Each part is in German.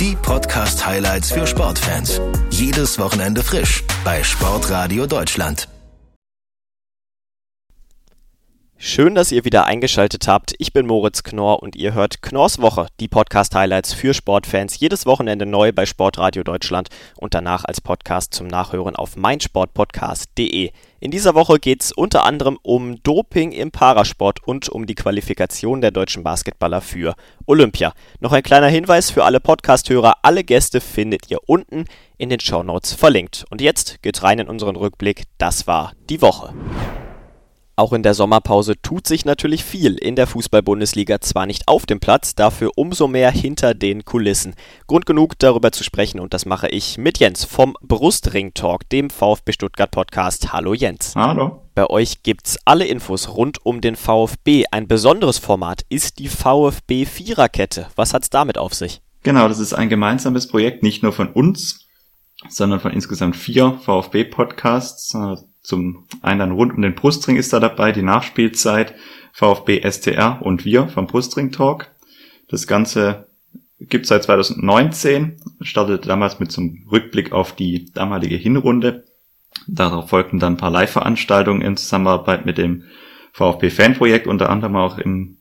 Die Podcast-Highlights für Sportfans. Jedes Wochenende frisch bei Sportradio Deutschland. Schön, dass ihr wieder eingeschaltet habt. Ich bin Moritz Knorr und ihr hört Knorrs Woche, die Podcast-Highlights für Sportfans. Jedes Wochenende neu bei Sportradio Deutschland und danach als Podcast zum Nachhören auf meinsportpodcast.de. In dieser Woche geht es unter anderem um Doping im Parasport und um die Qualifikation der deutschen Basketballer für Olympia. Noch ein kleiner Hinweis für alle Podcast-Hörer: Alle Gäste findet ihr unten in den Shownotes verlinkt. Und jetzt geht rein in unseren Rückblick. Das war die Woche. Auch in der Sommerpause tut sich natürlich viel in der Fußball-Bundesliga, zwar nicht auf dem Platz, dafür umso mehr hinter den Kulissen. Grund genug, darüber zu sprechen und das mache ich mit Jens vom Brustring Talk, dem VfB Stuttgart Podcast. Hallo Jens. Hallo. Bei euch gibt's alle Infos rund um den VfB. Ein besonderes Format ist die VfB Viererkette. Was hat's damit auf sich? Genau, das ist ein gemeinsames Projekt, nicht nur von uns, sondern von insgesamt vier VfB-Podcasts zum einen dann rund um den Brustring ist da dabei, die Nachspielzeit, VfB STR und wir vom Brustring Talk. Das Ganze gibt seit 2019, startete damals mit zum Rückblick auf die damalige Hinrunde. Darauf folgten dann ein paar Live-Veranstaltungen in Zusammenarbeit mit dem VfB-Fanprojekt, unter anderem auch im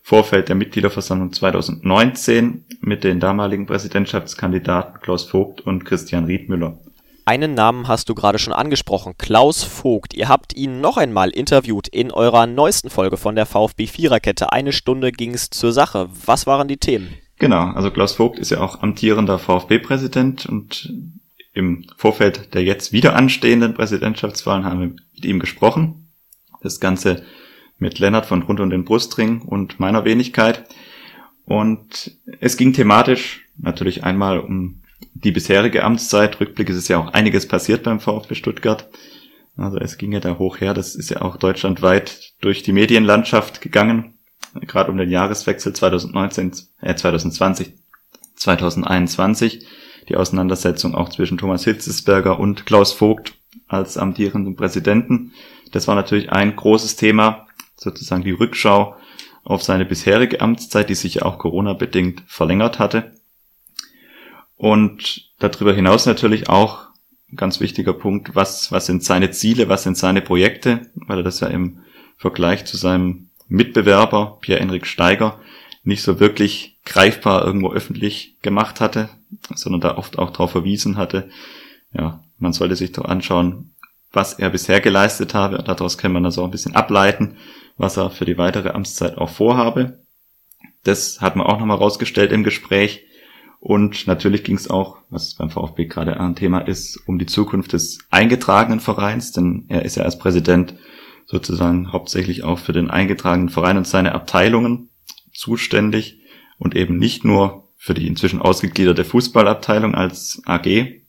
Vorfeld der Mitgliederversammlung 2019 mit den damaligen Präsidentschaftskandidaten Klaus Vogt und Christian Riedmüller. Einen Namen hast du gerade schon angesprochen, Klaus Vogt. Ihr habt ihn noch einmal interviewt in eurer neuesten Folge von der VfB Viererkette. Eine Stunde ging es zur Sache. Was waren die Themen? Genau, also Klaus Vogt ist ja auch amtierender VfB-Präsident und im Vorfeld der jetzt wieder anstehenden Präsidentschaftswahlen haben wir mit ihm gesprochen. Das Ganze mit Lennart von Rund und den Brustring und meiner Wenigkeit. Und es ging thematisch natürlich einmal um die bisherige Amtszeit. Rückblick ist es ja auch einiges passiert beim VfB Stuttgart. Also es ging ja da hoch her. Das ist ja auch deutschlandweit durch die Medienlandschaft gegangen. Gerade um den Jahreswechsel 2019, äh 2020, 2021. Die Auseinandersetzung auch zwischen Thomas Hitzesberger und Klaus Vogt als amtierenden Präsidenten. Das war natürlich ein großes Thema, sozusagen die Rückschau auf seine bisherige Amtszeit, die sich ja auch Corona-bedingt verlängert hatte. Und darüber hinaus natürlich auch ganz wichtiger Punkt, was, was sind seine Ziele, was sind seine Projekte, weil er das ja im Vergleich zu seinem Mitbewerber Pierre-Enrik Steiger nicht so wirklich greifbar irgendwo öffentlich gemacht hatte, sondern da oft auch darauf verwiesen hatte, ja, man sollte sich doch anschauen, was er bisher geleistet habe. Daraus kann man das auch ein bisschen ableiten, was er für die weitere Amtszeit auch vorhabe. Das hat man auch nochmal rausgestellt im Gespräch. Und natürlich ging es auch, was beim VfB gerade ein Thema ist, um die Zukunft des eingetragenen Vereins, denn er ist ja als Präsident sozusagen hauptsächlich auch für den eingetragenen Verein und seine Abteilungen zuständig und eben nicht nur für die inzwischen ausgegliederte Fußballabteilung als AG,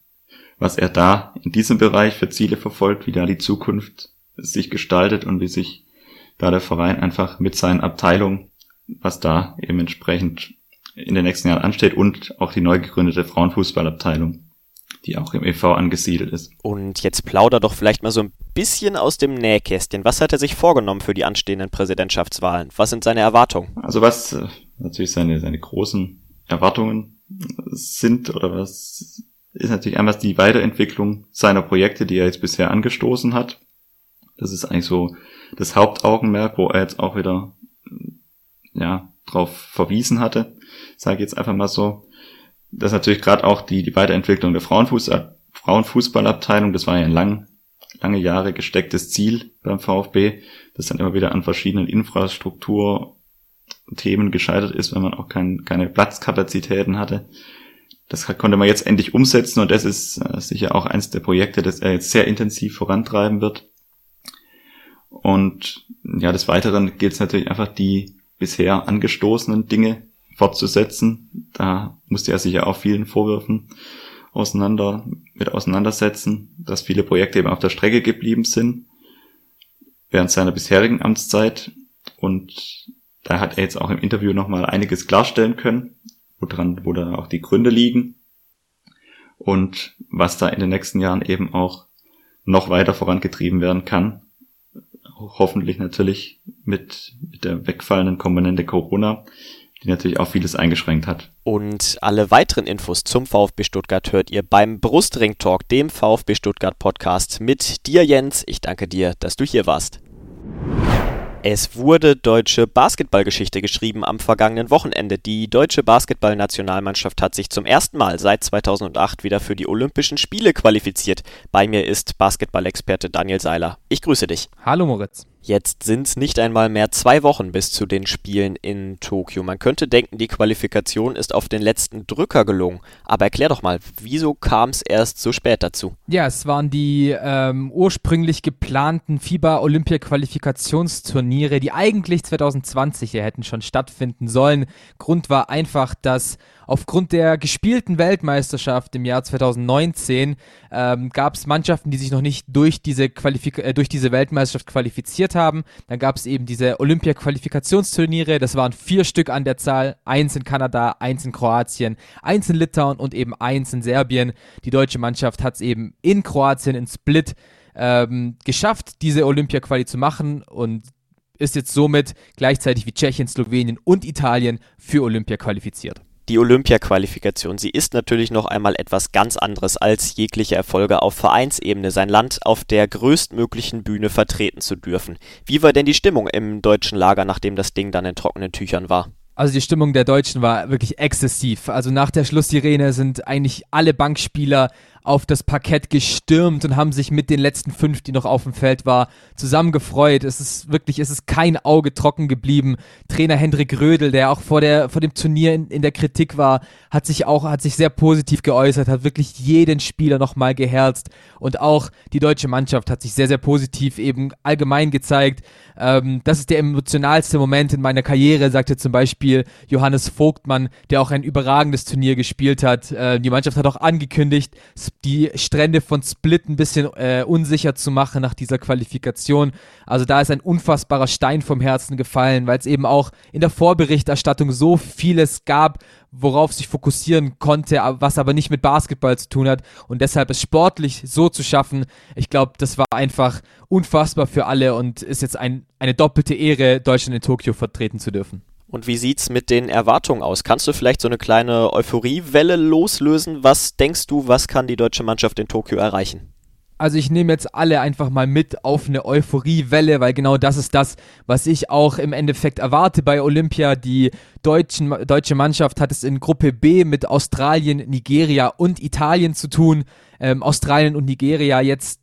was er da in diesem Bereich für Ziele verfolgt, wie da die Zukunft sich gestaltet und wie sich da der Verein einfach mit seinen Abteilungen, was da eben entsprechend in den nächsten Jahren ansteht und auch die neu gegründete Frauenfußballabteilung, die auch im e.V. angesiedelt ist. Und jetzt plauder doch vielleicht mal so ein bisschen aus dem Nähkästchen. Was hat er sich vorgenommen für die anstehenden Präsidentschaftswahlen? Was sind seine Erwartungen? Also was äh, natürlich seine, seine großen Erwartungen sind oder was ist natürlich einmal die Weiterentwicklung seiner Projekte, die er jetzt bisher angestoßen hat. Das ist eigentlich so das Hauptaugenmerk, wo er jetzt auch wieder ja drauf verwiesen hatte sage ich jetzt einfach mal so. Das ist natürlich gerade auch die, die Weiterentwicklung der Frauenfußball, Frauenfußballabteilung, das war ja ein lang, lange Jahre gestecktes Ziel beim VfB, das dann immer wieder an verschiedenen Infrastrukturthemen gescheitert ist, wenn man auch kein, keine Platzkapazitäten hatte. Das konnte man jetzt endlich umsetzen und das ist äh, sicher auch eins der Projekte, das er jetzt sehr intensiv vorantreiben wird. Und ja, des Weiteren gilt es natürlich einfach die bisher angestoßenen Dinge fortzusetzen. Da musste er sich ja auch vielen Vorwürfen auseinander, mit auseinandersetzen, dass viele Projekte eben auf der Strecke geblieben sind während seiner bisherigen Amtszeit und da hat er jetzt auch im Interview nochmal einiges klarstellen können, woran, wo da auch die Gründe liegen und was da in den nächsten Jahren eben auch noch weiter vorangetrieben werden kann. Hoffentlich natürlich mit, mit der wegfallenden Komponente Corona, die natürlich auch vieles eingeschränkt hat. Und alle weiteren Infos zum VfB Stuttgart hört ihr beim Brustring Talk, dem VfB Stuttgart Podcast mit dir, Jens. Ich danke dir, dass du hier warst. Es wurde deutsche Basketballgeschichte geschrieben am vergangenen Wochenende. Die deutsche Basketballnationalmannschaft hat sich zum ersten Mal seit 2008 wieder für die Olympischen Spiele qualifiziert. Bei mir ist Basketballexperte Daniel Seiler. Ich grüße dich. Hallo Moritz. Jetzt sind es nicht einmal mehr zwei Wochen bis zu den Spielen in Tokio. Man könnte denken, die Qualifikation ist auf den letzten Drücker gelungen. Aber erklär doch mal, wieso kam es erst so spät dazu? Ja, es waren die ähm, ursprünglich geplanten FIBA-Olympia-Qualifikationsturniere, die eigentlich 2020 hier hätten schon stattfinden sollen. Grund war einfach, dass aufgrund der gespielten Weltmeisterschaft im Jahr 2019 ähm, gab es Mannschaften, die sich noch nicht durch diese, Qualifik äh, durch diese Weltmeisterschaft qualifiziert haben. Dann gab es eben diese Olympia-Qualifikationsturniere, das waren vier Stück an der Zahl, eins in Kanada, eins in Kroatien, eins in Litauen und eben eins in Serbien. Die deutsche Mannschaft hat es eben in Kroatien, in Split, ähm, geschafft, diese Olympia-Quali zu machen und ist jetzt somit gleichzeitig wie Tschechien, Slowenien und Italien für Olympia qualifiziert die Olympia-Qualifikation. Sie ist natürlich noch einmal etwas ganz anderes als jegliche Erfolge auf Vereinsebene, sein Land auf der größtmöglichen Bühne vertreten zu dürfen. Wie war denn die Stimmung im deutschen Lager, nachdem das Ding dann in trockenen Tüchern war? Also die Stimmung der Deutschen war wirklich exzessiv. Also nach der Schlusssirene sind eigentlich alle Bankspieler auf das Parkett gestürmt und haben sich mit den letzten fünf, die noch auf dem Feld war, zusammengefreut. Es ist wirklich, es ist kein Auge trocken geblieben. Trainer Hendrik Rödel, der auch vor der, vor dem Turnier in, in der Kritik war, hat sich auch, hat sich sehr positiv geäußert, hat wirklich jeden Spieler nochmal geherzt und auch die deutsche Mannschaft hat sich sehr, sehr positiv eben allgemein gezeigt. Ähm, das ist der emotionalste Moment in meiner Karriere, sagte zum Beispiel Johannes Vogtmann, der auch ein überragendes Turnier gespielt hat. Äh, die Mannschaft hat auch angekündigt, die Strände von Split ein bisschen äh, unsicher zu machen nach dieser Qualifikation. Also da ist ein unfassbarer Stein vom Herzen gefallen, weil es eben auch in der Vorberichterstattung so vieles gab, worauf sich fokussieren konnte, was aber nicht mit Basketball zu tun hat und deshalb es sportlich so zu schaffen, ich glaube, das war einfach unfassbar für alle und ist jetzt ein, eine doppelte Ehre, Deutschland in Tokio vertreten zu dürfen. Und wie sieht's mit den Erwartungen aus? Kannst du vielleicht so eine kleine Euphoriewelle loslösen? Was denkst du, was kann die deutsche Mannschaft in Tokio erreichen? Also ich nehme jetzt alle einfach mal mit auf eine Euphoriewelle, weil genau das ist das, was ich auch im Endeffekt erwarte bei Olympia. Die deutschen, deutsche Mannschaft hat es in Gruppe B mit Australien, Nigeria und Italien zu tun. Ähm, Australien und Nigeria jetzt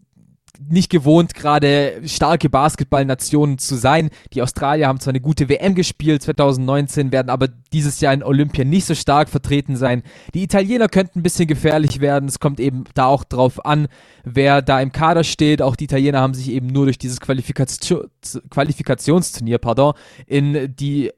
nicht gewohnt, gerade starke Basketballnationen zu sein. Die Australier haben zwar eine gute WM gespielt 2019, werden aber dieses Jahr in Olympia nicht so stark vertreten sein. Die Italiener könnten ein bisschen gefährlich werden. Es kommt eben da auch drauf an, wer da im Kader steht. Auch die Italiener haben sich eben nur durch dieses Qualifikation, Qualifikationsturnier, pardon, in die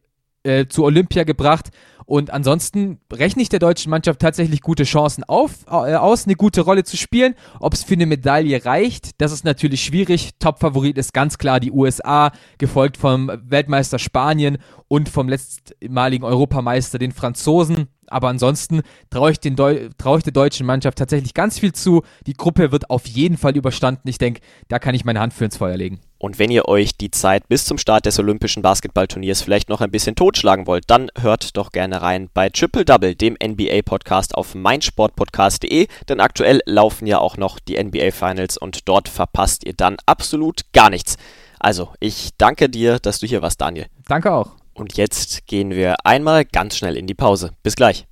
äh, zu Olympia gebracht. Und ansonsten rechne ich der deutschen Mannschaft tatsächlich gute Chancen auf, äh, aus, eine gute Rolle zu spielen. Ob es für eine Medaille reicht, das ist natürlich schwierig. Top-Favorit ist ganz klar die USA, gefolgt vom Weltmeister Spanien und vom letztmaligen Europameister den Franzosen. Aber ansonsten traue ich, trau ich der deutschen Mannschaft tatsächlich ganz viel zu. Die Gruppe wird auf jeden Fall überstanden. Ich denke, da kann ich meine Hand für ins Feuer legen. Und wenn ihr euch die Zeit bis zum Start des Olympischen Basketballturniers vielleicht noch ein bisschen totschlagen wollt, dann hört doch gerne rein bei Triple Double, dem NBA-Podcast auf meinsportpodcast.de, denn aktuell laufen ja auch noch die NBA Finals und dort verpasst ihr dann absolut gar nichts. Also, ich danke dir, dass du hier warst, Daniel. Danke auch. Und jetzt gehen wir einmal ganz schnell in die Pause. Bis gleich.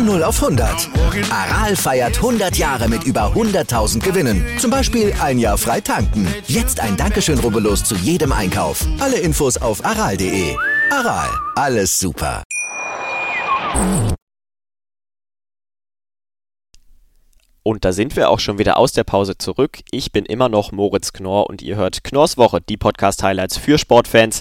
Von 0 auf 100. Aral feiert 100 Jahre mit über 100.000 Gewinnen. Zum Beispiel ein Jahr frei tanken. Jetzt ein Dankeschön, rubbellos zu jedem Einkauf. Alle Infos auf aral.de. Aral, alles super. Und da sind wir auch schon wieder aus der Pause zurück. Ich bin immer noch Moritz Knorr und ihr hört Knorrs Woche, die Podcast-Highlights für Sportfans.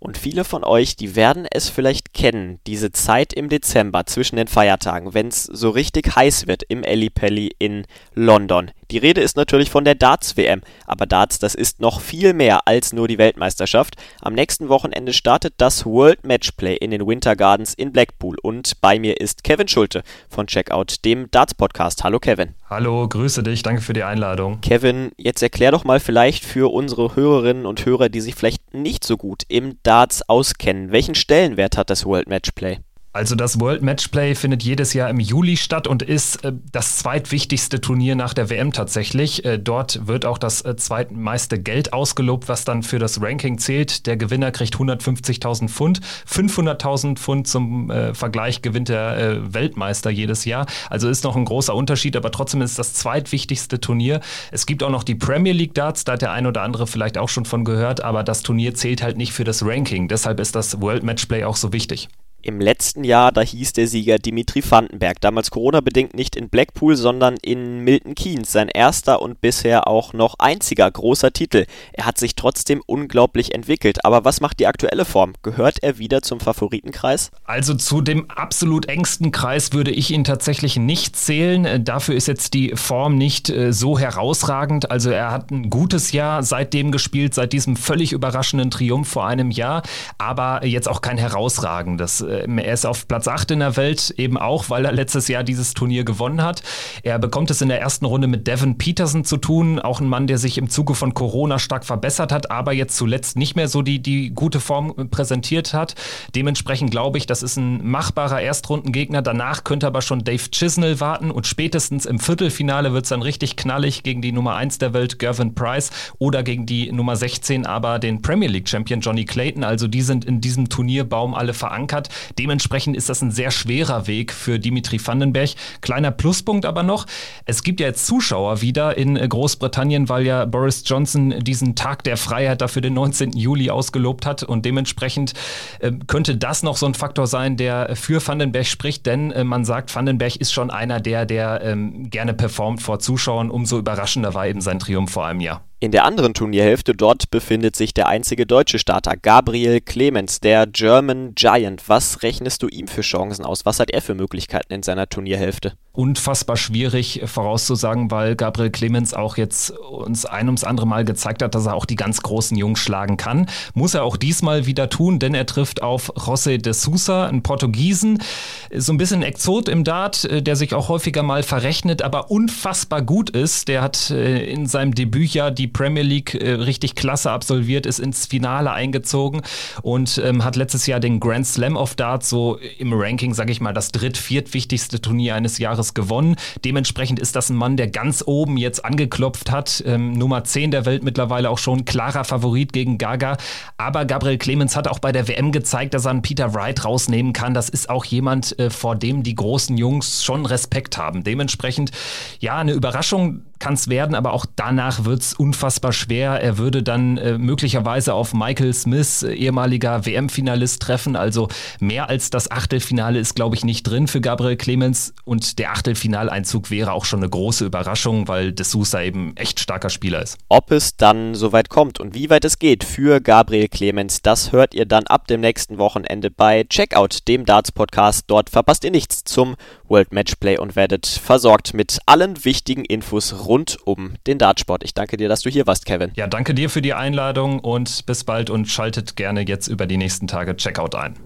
Und viele von euch, die werden es vielleicht kennen, diese Zeit im Dezember zwischen den Feiertagen, wenn es so richtig heiß wird im Ellipelli in London. Die Rede ist natürlich von der Darts-WM, aber Darts, das ist noch viel mehr als nur die Weltmeisterschaft. Am nächsten Wochenende startet das World Matchplay in den Winter Gardens in Blackpool und bei mir ist Kevin Schulte von Checkout, dem Darts-Podcast. Hallo Kevin. Hallo, grüße dich, danke für die Einladung. Kevin, jetzt erklär doch mal vielleicht für unsere Hörerinnen und Hörer, die sich vielleicht nicht so gut im Darts auskennen, welchen Stellenwert hat das World Matchplay? Also das World Matchplay findet jedes Jahr im Juli statt und ist äh, das zweitwichtigste Turnier nach der WM tatsächlich. Äh, dort wird auch das äh, zweitmeiste Geld ausgelobt, was dann für das Ranking zählt. Der Gewinner kriegt 150.000 Pfund, 500.000 Pfund zum äh, Vergleich gewinnt der äh, Weltmeister jedes Jahr. Also ist noch ein großer Unterschied, aber trotzdem ist das zweitwichtigste Turnier. Es gibt auch noch die Premier League Darts, da hat der ein oder andere vielleicht auch schon von gehört, aber das Turnier zählt halt nicht für das Ranking. Deshalb ist das World Matchplay auch so wichtig. Im letzten Jahr, da hieß der Sieger Dimitri Vandenberg, damals Corona-bedingt nicht in Blackpool, sondern in Milton Keynes, sein erster und bisher auch noch einziger großer Titel. Er hat sich trotzdem unglaublich entwickelt, aber was macht die aktuelle Form? Gehört er wieder zum Favoritenkreis? Also zu dem absolut engsten Kreis würde ich ihn tatsächlich nicht zählen. Äh, dafür ist jetzt die Form nicht äh, so herausragend. Also er hat ein gutes Jahr seitdem gespielt, seit diesem völlig überraschenden Triumph vor einem Jahr, aber jetzt auch kein herausragendes ähm, er ist auf Platz 8 in der Welt, eben auch, weil er letztes Jahr dieses Turnier gewonnen hat. Er bekommt es in der ersten Runde mit Devin Peterson zu tun, auch ein Mann, der sich im Zuge von Corona stark verbessert hat, aber jetzt zuletzt nicht mehr so die, die gute Form präsentiert hat. Dementsprechend glaube ich, das ist ein machbarer Erstrundengegner. Danach könnte aber schon Dave Chisnell warten und spätestens im Viertelfinale wird es dann richtig knallig gegen die Nummer 1 der Welt, Gervin Price, oder gegen die Nummer 16, aber den Premier League Champion Johnny Clayton. Also die sind in diesem Turnierbaum alle verankert. Dementsprechend ist das ein sehr schwerer Weg für Dimitri Vandenberg. Kleiner Pluspunkt aber noch, es gibt ja jetzt Zuschauer wieder in Großbritannien, weil ja Boris Johnson diesen Tag der Freiheit dafür den 19. Juli ausgelobt hat und dementsprechend äh, könnte das noch so ein Faktor sein, der für Vandenberg spricht, denn äh, man sagt, Vandenberg ist schon einer der, der ähm, gerne performt vor Zuschauern. Umso überraschender war eben sein Triumph vor einem Jahr. In der anderen Turnierhälfte dort befindet sich der einzige deutsche Starter, Gabriel Clemens, der German Giant. Was rechnest du ihm für Chancen aus? Was hat er für Möglichkeiten in seiner Turnierhälfte? Unfassbar schwierig vorauszusagen, weil Gabriel Clemens auch jetzt uns ein ums andere Mal gezeigt hat, dass er auch die ganz großen Jungs schlagen kann. Muss er auch diesmal wieder tun, denn er trifft auf José de Sousa, einen Portugiesen. So ein bisschen Exot im Dart, der sich auch häufiger mal verrechnet, aber unfassbar gut ist. Der hat äh, in seinem Debütjahr die Premier League äh, richtig klasse absolviert, ist ins Finale eingezogen und ähm, hat letztes Jahr den Grand Slam of Darts so im Ranking, sage ich mal, das dritt-, viertwichtigste Turnier eines Jahres gewonnen. Dementsprechend ist das ein Mann, der ganz oben jetzt angeklopft hat. Ähm, Nummer 10 der Welt mittlerweile auch schon, klarer Favorit gegen Gaga. Aber Gabriel Clemens hat auch bei der WM gezeigt, dass er einen Peter Wright rausnehmen kann. Das ist auch jemand, äh, vor dem die großen Jungs schon Respekt haben. Dementsprechend, ja, eine Überraschung kann es werden, aber auch danach wird es unfassbar schwer. Er würde dann äh, möglicherweise auf Michael Smith, äh, ehemaliger WM-Finalist, treffen. Also mehr als das Achtelfinale ist, glaube ich, nicht drin für Gabriel Clemens. Und der Achtelfinaleinzug wäre auch schon eine große Überraschung, weil De Sousa eben echt starker Spieler ist. Ob es dann soweit kommt und wie weit es geht für Gabriel Clemens, das hört ihr dann ab dem nächsten Wochenende bei Checkout, dem Darts-Podcast. Dort verpasst ihr nichts zum World Matchplay und werdet versorgt mit allen wichtigen Infos rund um den Dartsport. Ich danke dir, dass du hier warst, Kevin. Ja, danke dir für die Einladung und bis bald und schaltet gerne jetzt über die nächsten Tage Checkout ein.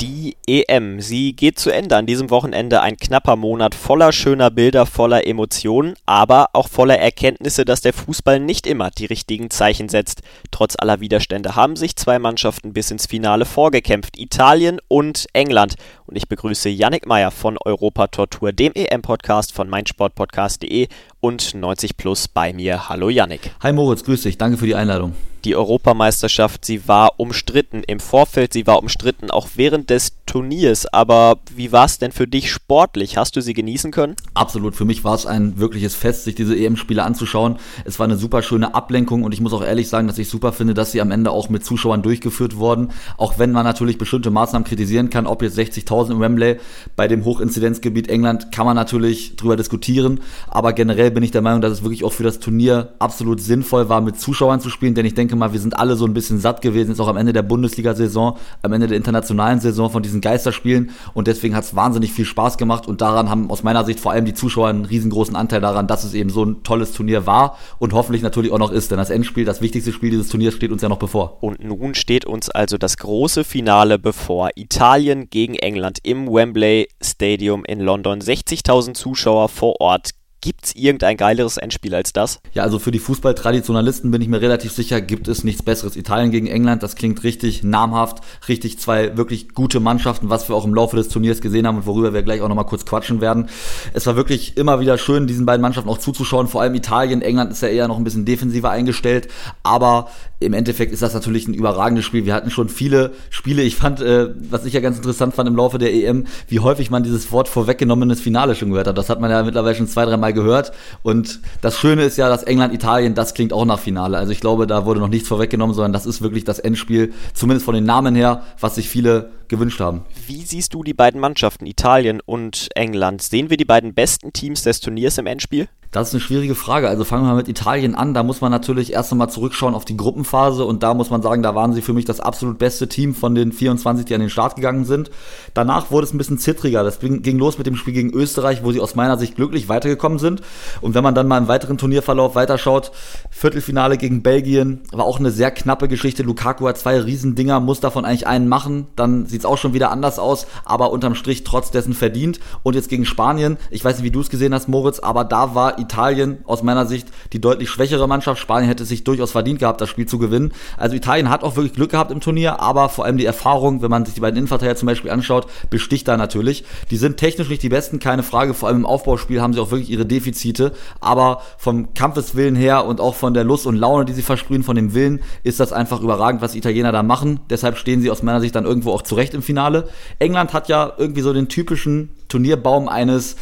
Die EM, sie geht zu Ende an diesem Wochenende. Ein knapper Monat voller schöner Bilder, voller Emotionen, aber auch voller Erkenntnisse, dass der Fußball nicht immer die richtigen Zeichen setzt. Trotz aller Widerstände haben sich zwei Mannschaften bis ins Finale vorgekämpft, Italien und England. Und ich begrüße Yannick Meyer von Europa Tortur, dem EM-Podcast von meinsportpodcast.de und 90 Plus bei mir. Hallo Yannick. Hi Moritz, grüß dich, danke für die Einladung. Die Europameisterschaft, sie war umstritten im Vorfeld, sie war umstritten auch während des Turniers, aber wie war es denn für dich sportlich? Hast du sie genießen können? Absolut, für mich war es ein wirkliches Fest, sich diese EM-Spiele anzuschauen. Es war eine super schöne Ablenkung und ich muss auch ehrlich sagen, dass ich super finde, dass sie am Ende auch mit Zuschauern durchgeführt wurden. Auch wenn man natürlich bestimmte Maßnahmen kritisieren kann, ob jetzt 60.000 im Wembley bei dem Hochinzidenzgebiet England, kann man natürlich drüber diskutieren. Aber generell bin ich der Meinung, dass es wirklich auch für das Turnier absolut sinnvoll war, mit Zuschauern zu spielen, denn ich denke mal, wir sind alle so ein bisschen satt gewesen, jetzt auch am Ende der Bundesliga-Saison, am Ende der internationalen Saison von diesen Geisterspielen und deswegen hat es wahnsinnig viel Spaß gemacht und daran haben aus meiner Sicht vor allem die Zuschauer einen riesengroßen Anteil daran, dass es eben so ein tolles Turnier war und hoffentlich natürlich auch noch ist, denn das Endspiel, das wichtigste Spiel dieses Turniers steht uns ja noch bevor. Und nun steht uns also das große Finale bevor. Italien gegen England im Wembley Stadium in London. 60.000 Zuschauer vor Ort. Gibt es irgendein geileres Endspiel als das? Ja, also für die Fußballtraditionalisten bin ich mir relativ sicher, gibt es nichts Besseres. Italien gegen England, das klingt richtig namhaft, richtig zwei wirklich gute Mannschaften, was wir auch im Laufe des Turniers gesehen haben und worüber wir gleich auch nochmal kurz quatschen werden. Es war wirklich immer wieder schön, diesen beiden Mannschaften auch zuzuschauen. Vor allem Italien, England ist ja eher noch ein bisschen defensiver eingestellt, aber im Endeffekt ist das natürlich ein überragendes Spiel. Wir hatten schon viele Spiele. Ich fand, äh, was ich ja ganz interessant fand im Laufe der EM, wie häufig man dieses Wort vorweggenommenes Finale schon gehört hat. Das hat man ja mittlerweile schon zwei, dreimal gehört. Und das Schöne ist ja, dass England, Italien, das klingt auch nach Finale. Also ich glaube, da wurde noch nichts vorweggenommen, sondern das ist wirklich das Endspiel, zumindest von den Namen her, was sich viele gewünscht haben. Wie siehst du die beiden Mannschaften, Italien und England? Sehen wir die beiden besten Teams des Turniers im Endspiel? Das ist eine schwierige Frage. Also fangen wir mal mit Italien an. Da muss man natürlich erst einmal zurückschauen auf die Gruppenphase und da muss man sagen, da waren sie für mich das absolut beste Team von den 24, die an den Start gegangen sind. Danach wurde es ein bisschen zittriger. Das ging los mit dem Spiel gegen Österreich, wo sie aus meiner Sicht glücklich weitergekommen sind. Und wenn man dann mal im weiteren Turnierverlauf weiterschaut, Viertelfinale gegen Belgien war auch eine sehr knappe Geschichte. Lukaku hat zwei Riesendinger, muss davon eigentlich einen machen. Dann sieht es auch schon wieder anders aus, aber unterm Strich trotz dessen verdient. Und jetzt gegen Spanien, ich weiß nicht, wie du es gesehen hast, Moritz, aber da war Italien aus meiner Sicht die deutlich schwächere Mannschaft. Spanien hätte sich durchaus verdient gehabt, das Spiel zu gewinnen. Also Italien hat auch wirklich Glück gehabt im Turnier, aber vor allem die Erfahrung, wenn man sich die beiden Innenverteidiger zum Beispiel anschaut, besticht da natürlich. Die sind technisch nicht die besten, keine Frage. Vor allem im Aufbauspiel haben sie auch wirklich ihre Defizite. Aber vom Kampfeswillen her und auch von der Lust und Laune, die sie versprühen, von dem Willen, ist das einfach überragend, was die Italiener da machen. Deshalb stehen sie aus meiner Sicht dann irgendwo auch zurecht im Finale. England hat ja irgendwie so den typischen Turnierbaum eines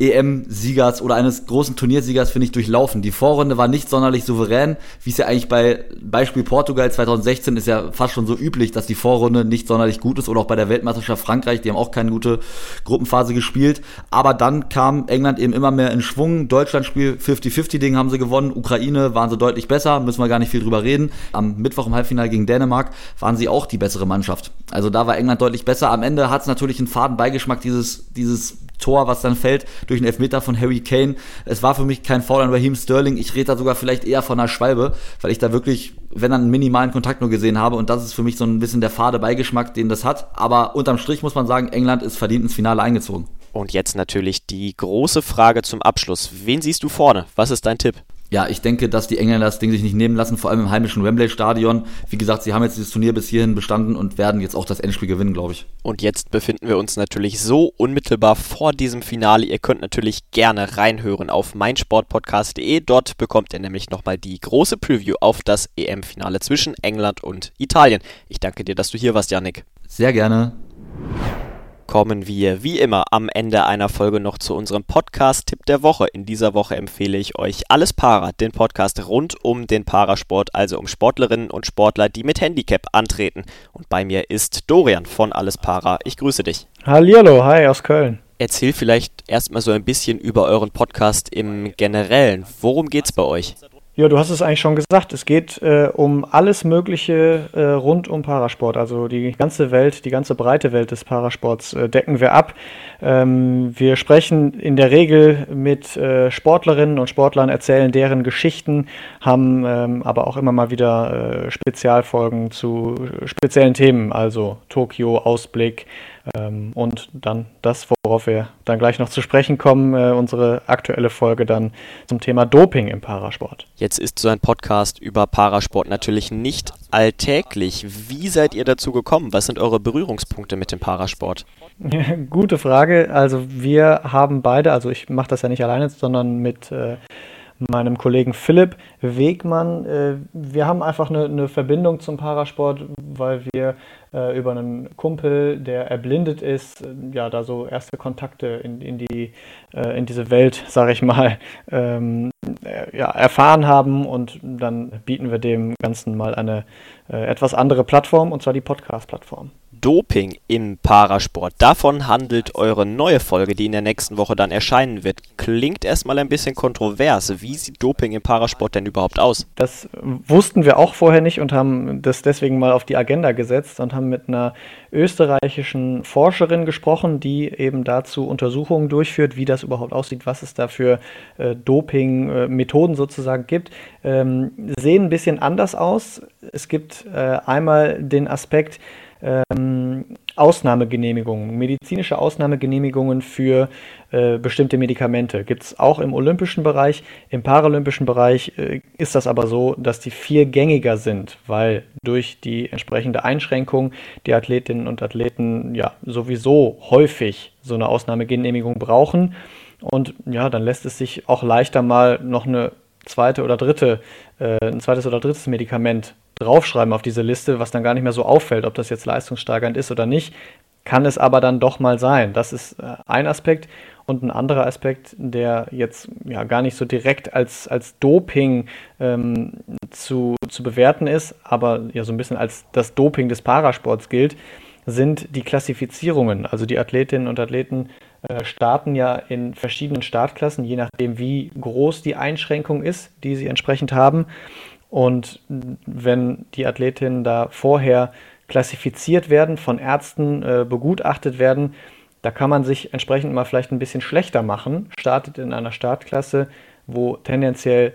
EM-Siegers oder eines großen Turniersiegers, finde ich, durchlaufen. Die Vorrunde war nicht sonderlich souverän, wie es ja eigentlich bei Beispiel Portugal 2016 ist ja fast schon so üblich, dass die Vorrunde nicht sonderlich gut ist oder auch bei der Weltmeisterschaft Frankreich, die haben auch keine gute Gruppenphase gespielt. Aber dann kam England eben immer mehr in Schwung. Deutschland-Spiel 50-50-Ding haben sie gewonnen. Ukraine waren sie deutlich besser, müssen wir gar nicht viel drüber reden. Am Mittwoch im Halbfinale gegen Dänemark waren sie auch die bessere Mannschaft. Also da war England deutlich besser. Am Ende hat es natürlich einen faden Beigeschmack, dieses, dieses Tor, was dann fällt, durch einen Elfmeter von Harry Kane. Es war für mich kein Foul an Raheem Sterling. Ich rede da sogar vielleicht eher von einer Schwalbe, weil ich da wirklich, wenn dann einen minimalen Kontakt nur gesehen habe. Und das ist für mich so ein bisschen der fade Beigeschmack, den das hat. Aber unterm Strich muss man sagen, England ist verdient ins Finale eingezogen. Und jetzt natürlich die große Frage zum Abschluss. Wen siehst du vorne? Was ist dein Tipp? Ja, ich denke, dass die Engländer das Ding sich nicht nehmen lassen, vor allem im heimischen Wembley-Stadion. Wie gesagt, sie haben jetzt dieses Turnier bis hierhin bestanden und werden jetzt auch das Endspiel gewinnen, glaube ich. Und jetzt befinden wir uns natürlich so unmittelbar vor diesem Finale. Ihr könnt natürlich gerne reinhören auf meinsportpodcast.de. Dort bekommt ihr nämlich nochmal die große Preview auf das EM-Finale zwischen England und Italien. Ich danke dir, dass du hier warst, Yannick. Sehr gerne kommen wir wie immer am Ende einer Folge noch zu unserem Podcast-Tipp der Woche. In dieser Woche empfehle ich euch Alles Para, den Podcast rund um den Parasport, also um Sportlerinnen und Sportler, die mit Handicap antreten. Und bei mir ist Dorian von Alles Para. Ich grüße dich. Hallihallo, hi aus Köln. Erzähl vielleicht erstmal so ein bisschen über euren Podcast im Generellen. Worum geht's bei euch? Ja, du hast es eigentlich schon gesagt. Es geht äh, um alles Mögliche äh, rund um Parasport. Also die ganze Welt, die ganze breite Welt des Parasports äh, decken wir ab. Ähm, wir sprechen in der Regel mit äh, Sportlerinnen und Sportlern, erzählen deren Geschichten, haben ähm, aber auch immer mal wieder äh, Spezialfolgen zu speziellen Themen, also Tokio, Ausblick, ähm, und dann das, worauf wir dann gleich noch zu sprechen kommen, äh, unsere aktuelle Folge dann zum Thema Doping im Parasport. Jetzt ist so ein Podcast über Parasport natürlich nicht alltäglich. Wie seid ihr dazu gekommen? Was sind eure Berührungspunkte mit dem Parasport? Gute Frage. Also wir haben beide, also ich mache das ja nicht alleine, sondern mit äh, meinem Kollegen Philipp Wegmann. Äh, wir haben einfach eine, eine, Verbindung zum Parasport, weil wir äh, über einen Kumpel, der erblindet ist, äh, ja, da so erste Kontakte in, in, die, äh, in diese Welt, sage ich mal, ähm, äh, ja, erfahren haben und dann bieten wir dem Ganzen mal eine äh, etwas andere Plattform, und zwar die Podcast-Plattform. Doping im Parasport. Davon handelt eure neue Folge, die in der nächsten Woche dann erscheinen wird. Klingt erstmal ein bisschen kontrovers. Wie sieht Doping im Parasport denn überhaupt aus? Das wussten wir auch vorher nicht und haben das deswegen mal auf die Agenda gesetzt und haben mit einer österreichischen Forscherin gesprochen, die eben dazu Untersuchungen durchführt, wie das überhaupt aussieht, was es da für äh, Doping-Methoden sozusagen gibt. Ähm, sehen ein bisschen anders aus. Es gibt äh, einmal den Aspekt, ähm, Ausnahmegenehmigungen, medizinische Ausnahmegenehmigungen für äh, bestimmte Medikamente. Gibt es auch im olympischen Bereich. Im paralympischen Bereich äh, ist das aber so, dass die viel gängiger sind, weil durch die entsprechende Einschränkung die Athletinnen und Athleten ja sowieso häufig so eine Ausnahmegenehmigung brauchen. Und ja, dann lässt es sich auch leichter mal noch eine zweite oder dritte, äh, ein zweites oder drittes Medikament draufschreiben auf diese Liste, was dann gar nicht mehr so auffällt, ob das jetzt leistungssteigernd ist oder nicht, kann es aber dann doch mal sein. Das ist äh, ein Aspekt. Und ein anderer Aspekt, der jetzt ja gar nicht so direkt als, als Doping ähm, zu, zu bewerten ist, aber ja so ein bisschen als das Doping des Parasports gilt, sind die Klassifizierungen. Also die Athletinnen und Athleten äh, starten ja in verschiedenen Startklassen, je nachdem, wie groß die Einschränkung ist, die sie entsprechend haben. Und wenn die Athletinnen da vorher klassifiziert werden, von Ärzten äh, begutachtet werden, da kann man sich entsprechend mal vielleicht ein bisschen schlechter machen, startet in einer Startklasse, wo tendenziell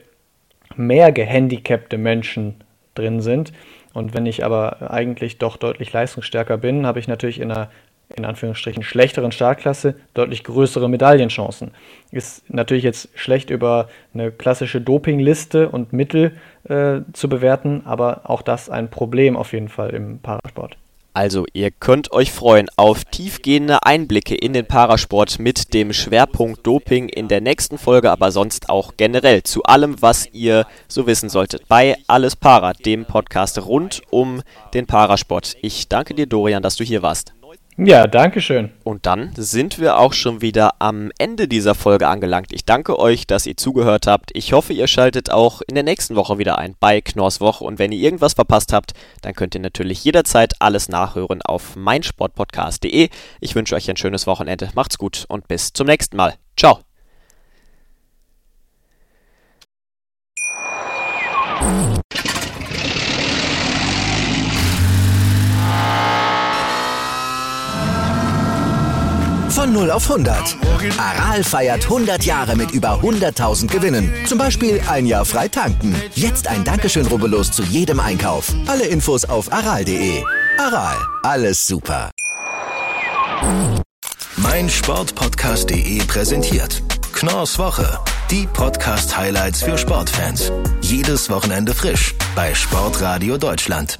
mehr gehandicapte Menschen drin sind. Und wenn ich aber eigentlich doch deutlich leistungsstärker bin, habe ich natürlich in einer in Anführungsstrichen schlechteren Startklasse deutlich größere Medaillenchancen. Ist natürlich jetzt schlecht über eine klassische Dopingliste und Mittel äh, zu bewerten, aber auch das ein Problem auf jeden Fall im Parasport. Also, ihr könnt euch freuen auf tiefgehende Einblicke in den Parasport mit dem Schwerpunkt Doping in der nächsten Folge, aber sonst auch generell zu allem, was ihr so wissen solltet bei Alles Para, dem Podcast rund um den Parasport. Ich danke dir, Dorian, dass du hier warst. Ja, danke schön. Und dann sind wir auch schon wieder am Ende dieser Folge angelangt. Ich danke euch, dass ihr zugehört habt. Ich hoffe, ihr schaltet auch in der nächsten Woche wieder ein bei Knorrs Woche. Und wenn ihr irgendwas verpasst habt, dann könnt ihr natürlich jederzeit alles nachhören auf meinsportpodcast.de. Ich wünsche euch ein schönes Wochenende. Macht's gut und bis zum nächsten Mal. Ciao. Von 0 auf 100. Aral feiert 100 Jahre mit über 100.000 Gewinnen. Zum Beispiel ein Jahr frei tanken. Jetzt ein Dankeschön, rubbellos zu jedem Einkauf. Alle Infos auf aral.de. Aral, alles super. Mein Sportpodcast.de präsentiert Knorrs Woche. Die Podcast-Highlights für Sportfans. Jedes Wochenende frisch bei Sportradio Deutschland.